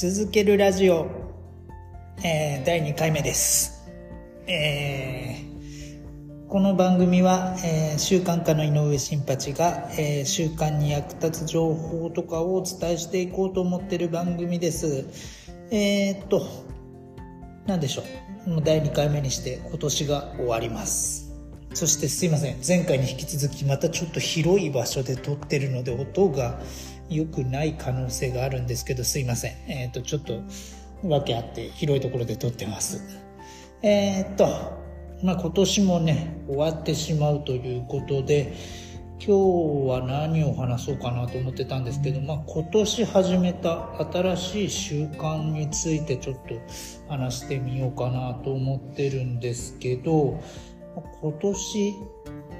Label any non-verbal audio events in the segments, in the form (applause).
続けるラジオ、えー、第2回目です。えーこの番組は、えー習慣家の井上新八が、え習慣に役立つ情報とかをお伝えしていこうと思ってる番組です。えっと、なんでしょう。もう第2回目にして今年が終わります。そしてすいません。前回に引き続きまたちょっと広い場所で撮ってるので音が良くない可能性があるんですけどすいません。えーっと、ちょっと訳あって広いところで撮ってます。えーっと、まあ今年もね、終わってしまうということで、今日は何を話そうかなと思ってたんですけど、まあ今年始めた新しい習慣についてちょっと話してみようかなと思ってるんですけど、今年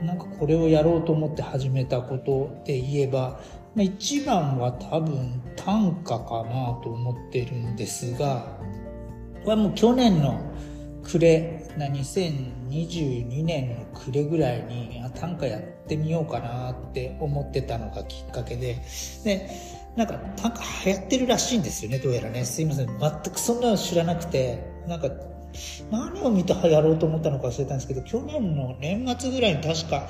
なんかこれをやろうと思って始めたことで言えば、一番は多分短歌かなと思ってるんですが、これはもう去年の暮れな2022年の暮れぐらいに短歌やってみようかなって思ってたのがきっかけででなんか短歌流行ってるらしいんですよねどうやらね。すいません。全くそんなの知らなくてなんか何を見てやろうと思ったのか忘れたんですけど去年の年末ぐらいに確か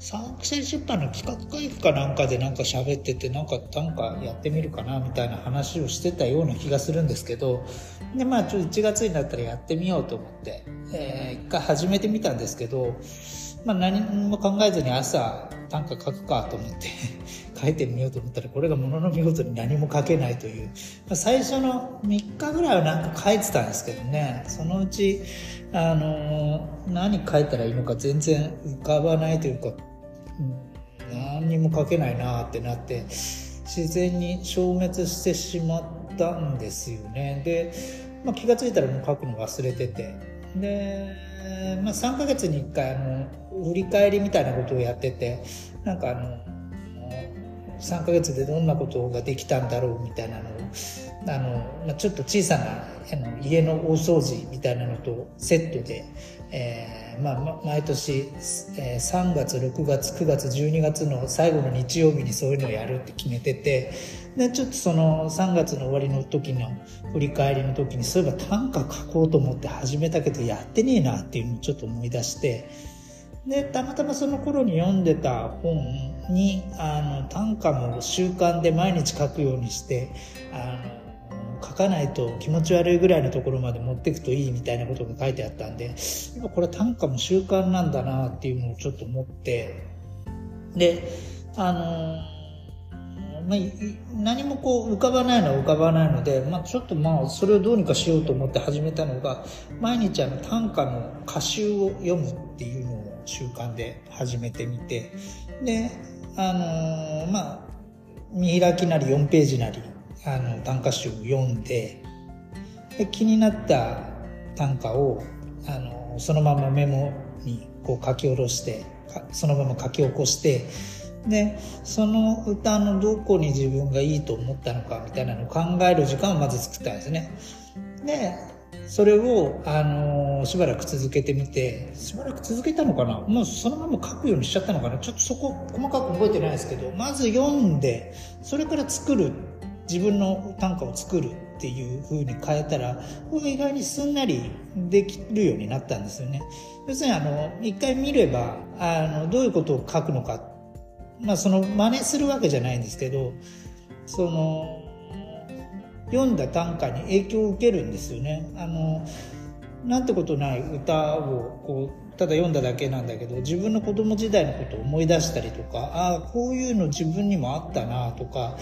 三季出版の企画会議かなんかでなんか喋っててなんか短歌やってみるかなみたいな話をしてたような気がするんですけどでまあちょっと1月になったらやってみようと思って、えー一回始めてみたんですけど、まあ、何も考えずに朝短歌書くかと思って (laughs) 書いてみようと思ったらこれがものの見事に何も書けないという、まあ、最初の3日ぐらいはなんか書いてたんですけどね。そのうち、あのー何書いたらいいのか全然浮かばないというか何にも書けないなってなって自然に消滅してしまったんですよね。で、まあ、気が付いたらもう書くの忘れてて。で、まあ、3ヶ月に1回あの振り返りみたいなことをやっててなんかあの3ヶ月でどんなことができたんだろうみたいなのをあの、まあ、ちょっと小さなあの家の大掃除みたいなのとセットで、えーまあ、毎年、えー3月6月9月12月の最後の日曜日にそういうのをやるって決めててでちょっとその3月の終わりの時の振り返りの時にそういえば短歌書こうと思って始めたけどやってねえなっていうのをちょっと思い出してでたまたまその頃に読んでた本にあの短歌も習慣で毎日書くようにしてあの書かないと気持ち悪いぐらいのところまで持っていくといいみたいなことが書いてあったんでやっぱこれ短歌も習慣なんだなっていうのをちょっと思ってであのまあ、何もこう浮かばないのは浮かばないので、まあ、ちょっとまあそれをどうにかしようと思って始めたのが毎日あの短歌の歌集を読むっていうのを習慣で始めてみてであのーまあ見開きなり4ページなりあの短歌集を読んでで気になった短歌をあのそのままメモにこう書き下ろしてそのまま書き起こしてでその歌のどこに自分がいいと思ったのかみたいなのを考える時間をまず作ったんですね。でそれを、あのしばらく続けてみてしばらく続けたのかな？もうそのまま書くようにしちゃったのかな？ちょっとそこ細かく覚えてないですけどまず読んでそれから作る自分の短歌を作るっていう風に変えたらこれ意外にすんなりできるようになったんですよね。要するにあの一回見ればあのどういうことを書くのかまあその真似するわけじゃないんですけどその読んだ短歌に影響を受けるんですよね。あのなんてことない歌をこうただ読んだだけなんだけど自分の子供時代のことを思い出したりとかああこういうの自分にもあったなとか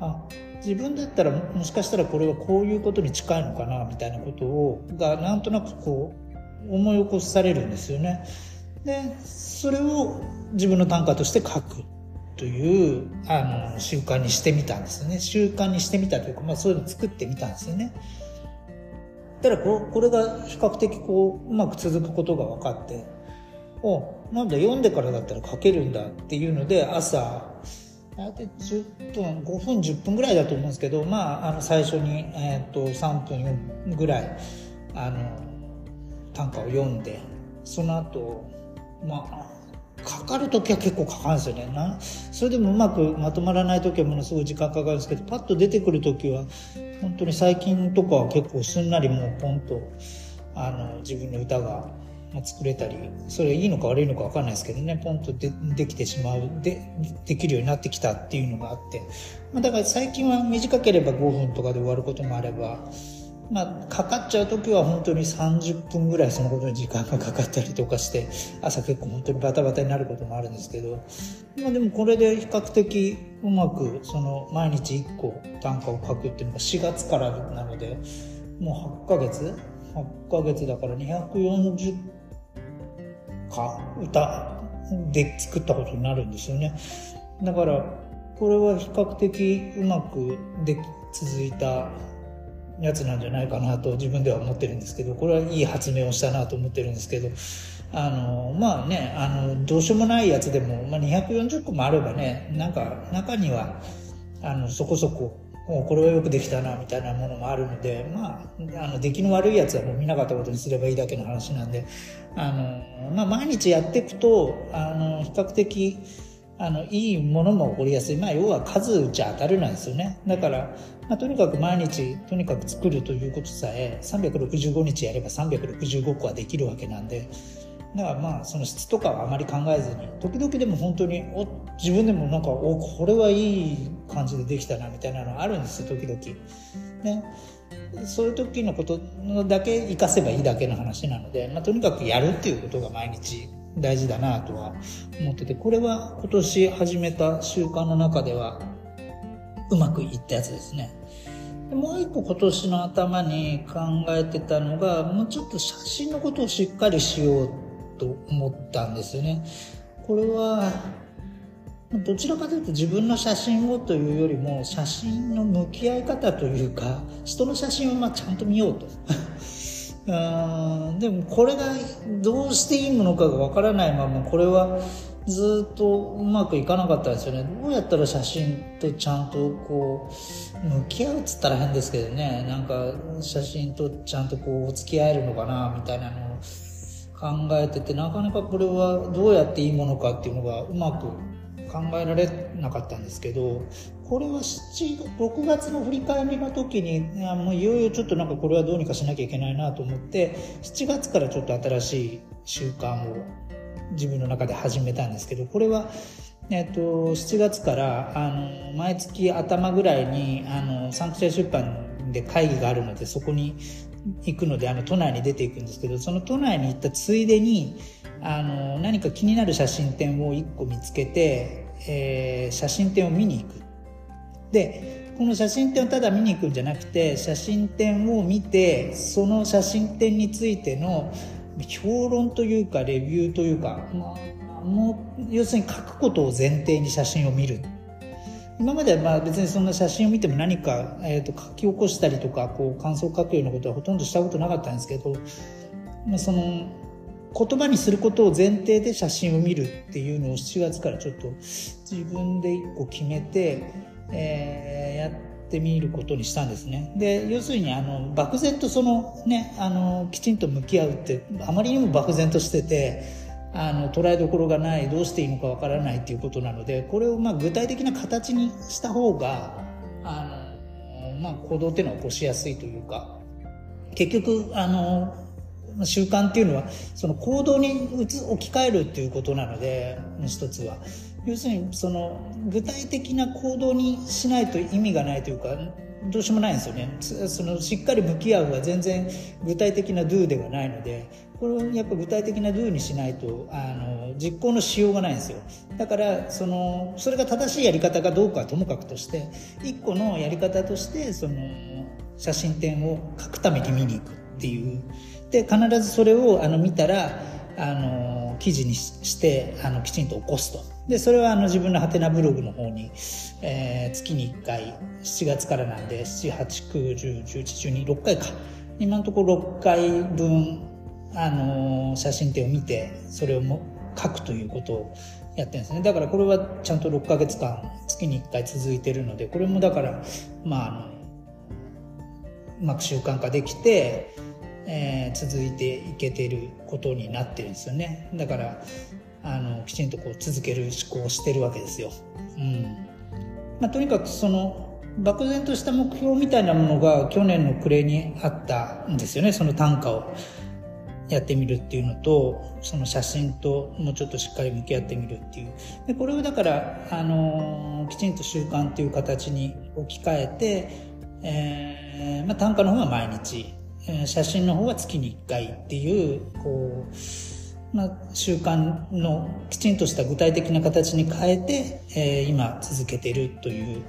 あ自分だったらもしかしたらこれはこういうことに近いのかなみたいなことをがなんとなくこう思い起こされるんですよね。でそれを自分の短歌として書くというあの習慣にしてみたんですね習慣にしてみたというか、まあ、そういうのを作ってみたんですよねただここれが比較的こううまく続くことが分かっておなんだ読んでからだったら書けるんだっていうので朝大体10分5分10分ぐらいだと思うんですけどまああの最初に、えー、と3分4分ぐらいあの短歌を読んでその後まあかかる時は結構かかるんですよね。なそれでもうまくまとまらない時はものすごい時間かかるんですけどパッと出てくる時は本当に最近とかは結構すんなりもうポンとあの自分の歌が作れたりそれいいのか悪いのか分かんないですけどねポンとでできてしまうでできるようになってきたっていうのがあって、まあ、だから最近は短ければ5分とかで終わることもあればまあ、かかっちゃう時は本当に30分ぐらいそのことに時間がかかったりとかして朝結構本当にバタバタになることもあるんですけど、まあ、でもこれで比較的うまくその毎日1個短歌を書くっていうのが4月からなのでもう8ヶ月？8ヶ月だから240か歌で作ったことになるんですよね。だからこれは比較的うまくで続いたやつなんじゃないかなと自分では思ってるんですけどこれはいい発明をしたなと思ってるんですけどあのまあねあのどうしようもないやつでも、まあ、240個もあればねなんか中にはあのそこそこもうこれはよくできたなみたいなものもあるのでまああの出来の悪いやつはもう見なかったことにすればいいだけの話なんであの、まあ、毎日やっていくとあの比較的あのいいものも起こりやすい、まあ、要は数打ち当たるなんですよね。だから、まあ、とにかく毎日とにかく作るということさえ365日やれば365個はできるわけなんでだからまあその質とかはあまり考えずに時々でも本当にお自分でもなんかおこれはいい感じでできたなみたいなのあるんですよ時々。ねそういう時のことだけ活かせばいいだけの話なので、まあ、とにかくやるっていうことが毎日大事だなとは思っててこれは今年始めた習慣の中ではうまくいったやつですね。でもう一個今年の頭に考えてたのがもうちょっと写真のことをしっかりしようと思ったんですよね。これはどちらかというと自分の写真をというよりも写真の向き合い方というか人の写真をまちゃんと見ようと。(laughs) うんでもこれがどうしていいものかがわからないままこれはずっとうまくいかなかったんですよね。どうやったら写真とちゃんとこう向き合うっつったら変ですけどね。なんか写真とちゃんとこうお付き合えるのかなみたいなのを考えててなかなかこれはどうやっていいものかっていうのがうまく考えられなかったんですけどこれは7 6月の振り返りの時にもういよいよちょっとなんかこれはどうにかしなきゃいけないなと思って7月からちょっと新しい習慣を自分の中で始めたんですけどこれは、えっと、7月からあの毎月頭ぐらいにあのサンクチュア出版で会議があるのでそこに行くのであの都内に出ていくんですけどその都内に行ったついでにあの何か気になる写真展を1個見つけて、えー、写真展を見に行く。でこの写真展をただ見に行くんじゃなくて写真展を見てその写真展についての評論というかレビューというか、まあ、もう要するに書くことを前提に写真を見る。今まではまあ別にそんな写真を見ても何か、えー、と書き起こしたりとかこう感想を書くようなことはほとんどしたことなかったんですけど、まあ、その言葉にすることを前提で写真を見るっていうのを7月からちょっと自分で一個決めて、えー、やってみることにしたんですね。で要するにあの漠然とそのねあのきちんと向き合うってあまりにも漠然としててあの捉えどころがないどうしていいのかわからないっていうことなのでこれをま具体的な形にした方があの、まあ、行動っていうのは起こしやすいというか結局あの習慣っていうのはその行動に置き換えるっていうことなので一つは。要するにその具体的な行動にしないと意味がないというかどうしようもないんですよね。そのしっかり向き合うは全然具体的な do ではないのでこれをやっぱ具体的な do にしないとあの実行のしようがないんですよ。だからそのそれが正しいやり方かどうかはともかくとして一個のやり方としてその写真展を描くために見に行くっていう。で必ずそれをあの見たらあの記事にしてあのきちんと起こすと。でそれはあの自分のハテナブログの方に、えー、月に1回7月からなんで789101112回か。今のところ6回分あの写真展を見てそれをも書くということをやってるんですね。だからこれはちゃんと6ヶ月間月に1回続いてるのでこれもだからまああのうまく習慣化できてえー、続いていけてることになってるんですよね。だからあのきちんとこう続ける思考をしてるわけですよ。うん。まあ、とにかくその漠然とした目標みたいなものが去年の暮れにあったんですよね。その短歌をやってみるっていうのとその写真ともうちょっとしっかり向き合ってみるっていう。でこれをだから、あのー、きちんと習慣っていう形に置き換えて、えーまあ、短歌の方は毎日、写真の方は月に1回っていうこうまあ、習慣のきちんとした具体的な形に変えて、えー、今続けているという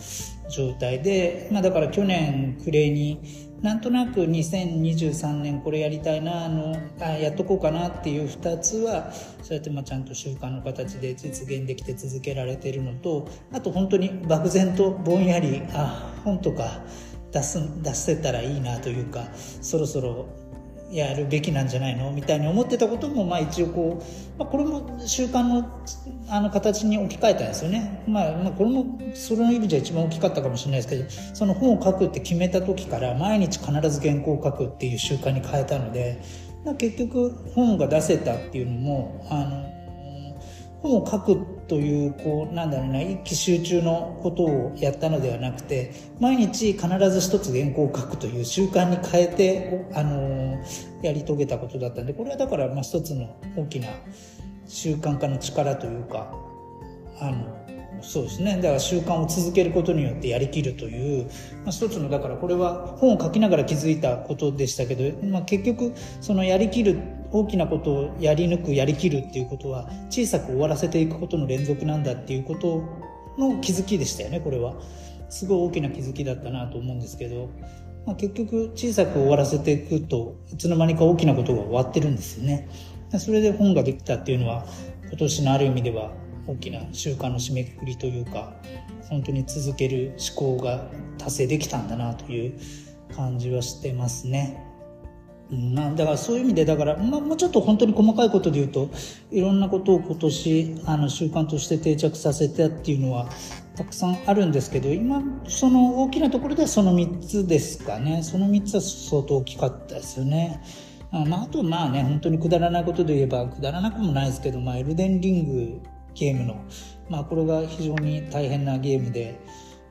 状態で、まあ、だから去年暮れになんとなく2023年これやりたいなあのあやっとこうかなっていう2つはそうやってまあちゃんと習慣の形で実現できて続けられてるのとあと本当に漠然とぼんやりあ本とか出す出せたらいいなというかそろそろやるべきなんじゃないの？みたいに思ってたことも、まあ一応こう、まあ、これも習慣のあの形に置き換えたんですよね。まあ、まあ、これもそれの意味じゃ一番大きかったかもしれないですけど、その本を書くって決めた時から毎日必ず原稿を書くっていう習慣に変えたので、結局本が出せたっていうのも、あの、本を書くという、こう、なんだろうな、一気集中のことをやったのではなくて、毎日必ず一つ原稿を書くという習慣に変えて、あの、やり遂げたことだったんで、これはだから、まあ一つの大きな習慣化の力というか、あの、そうですね。だから習慣を続けることによってやりきるという、まあ、一つのだからこれは本を書きながら気づいたことでしたけど、まあ、結局そのやりきる大きなことをやり抜くやりきるっていうことは小さく終わらせていくことの連続なんだっていうことの気づきでしたよねこれは。すごい大きな気づきだったなと思うんですけど、まあ、結局小さく終わらせていくといつの間にか大きなことが終わってるんですよね。それで本ができたっていうのは今年のある意味では大きな習慣の締めくくりというか本当に続ける思考が達成できたんだなという感じはしてますね。まあ、だからそういう意味でだから、まあ、もうちょっと本当に細かいことで言うといろんなことを今年あの習慣として定着させたっていうのはたくさんあるんですけど今その大きなところではその3つですかねその3つは相当大きかったですよね。あまあ、あとまあね本当にくだらないことで言えばくだらなくもないですけど、まあ、エルデンリングゲームの、まあ、これが非常に大変なゲームで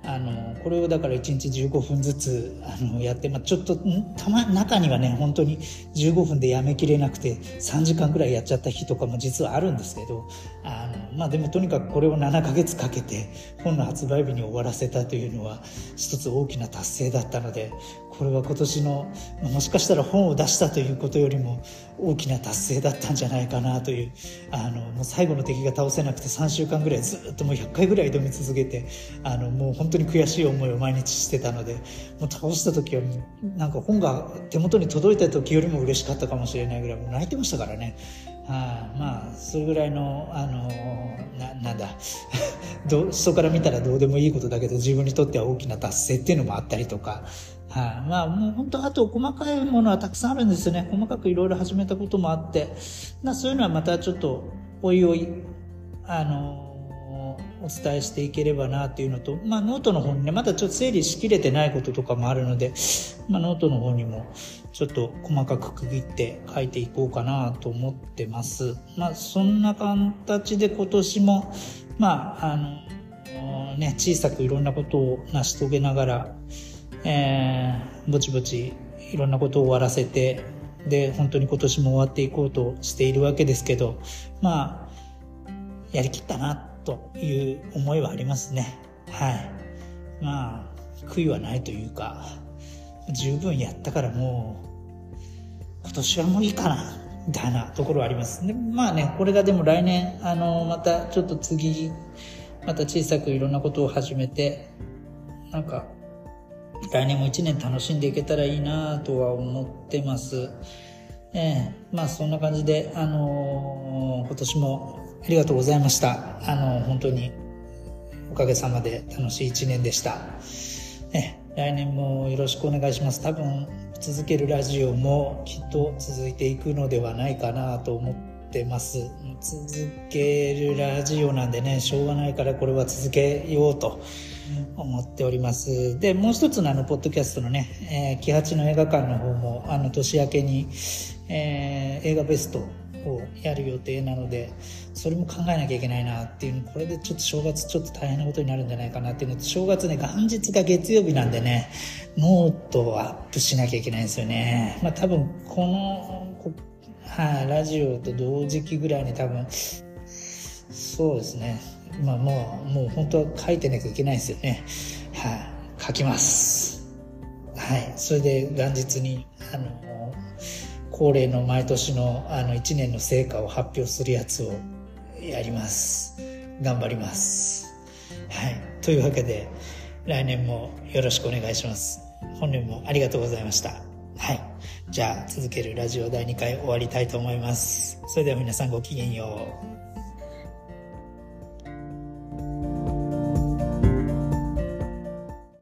あのこれをだから1日15分ずつあのやって、まあ、ちょっとたま中にはね本当に15分でやめきれなくて3時間ぐらいやっちゃった日とかも実はあるんですけどあの、まあ、でもとにかくこれを7ヶ月かけて本の発売日に終わらせたというのは一つ大きな達成だったのでこれは今年のもしかしたら本を出したということよりも大きな達成だったんじゃないかなというあのもう最後の敵が倒せなくて3週間ぐらいずっともう100回ぐらい挑み続けてあのもう本当に悔しい思いを毎日してたのでもう倒した時はなんか本が手元に届いた時よりも嬉しかったかもしれないぐらいもう泣いてましたからね。はあ、まあそれぐらいのあのななんだ (laughs) ど人から見たらどうでもいいことだけど自分にとっては大きな達成っていうのもあったりとかはい、まあもう本当あと細かいものはたくさんあるんですよね。細かくいろいろ始めたこともあって。なそういうのはまたちょっとおいおいあのお伝えしていければなっていうのと、まあ、ノートの方にねまだちょっと整理しきれてないこととかもあるので、まあ、ノートの方にもちょっと細かく区切って書いていこうかなと思ってます。まあ、そんな形で今年も、まあ、あの、ね、小さくいろんなことを成し遂げながら、えー、ぼちぼちいろんなことを終わらせて、で、本当に今年も終わっていこうとしているわけですけど、まあ、やりきったなという思いはありますね。はい。まあ、悔いはないというか、十分やったからもう、今年はもういいかな、みたいなところはあります。で、まあね、これがでも来年、あの、またちょっと次、また小さくいろんなことを始めて、なんか、来年も一年楽しんでいけたらいいなとは思ってます。ええー、まあそんな感じで、あのー、今年もありがとうございました。あのー、本当におかげさまで楽しい一年でした。え来年もよろしくお願いします。多分続けるラジオもきっと続いていくのではないかなと思ってます。続けるラジオなんでね、しょうがないからこれは続けようと。思っております。で、もう一つのあの、ポッドキャストのね、えー、キハチの映画館の方も、あの、年明けに、えー、映画ベストをやる予定なのでそれも考えなきゃいけないなっていうこれでちょっと正月ちょっと大変なことになるんじゃないかなっていうのと正月ね元日が月曜日なんでねノートをアップしなきゃいけないんですよねまあ多分このはい、ラジオと同時期ぐらいに多分そうですねまあもうもう本当は書いてなきゃいけないですよね。はい、書きます。はい。それで元日にあの恒例の毎年のあの1年の成果を発表するやつをやります。頑張ります。はい。というわけで来年もよろしくお願いします。本年もありがとうございました。はい。じゃあ続けるラジオ第2回終わりたいと思います。それでは皆さんごきげんよう。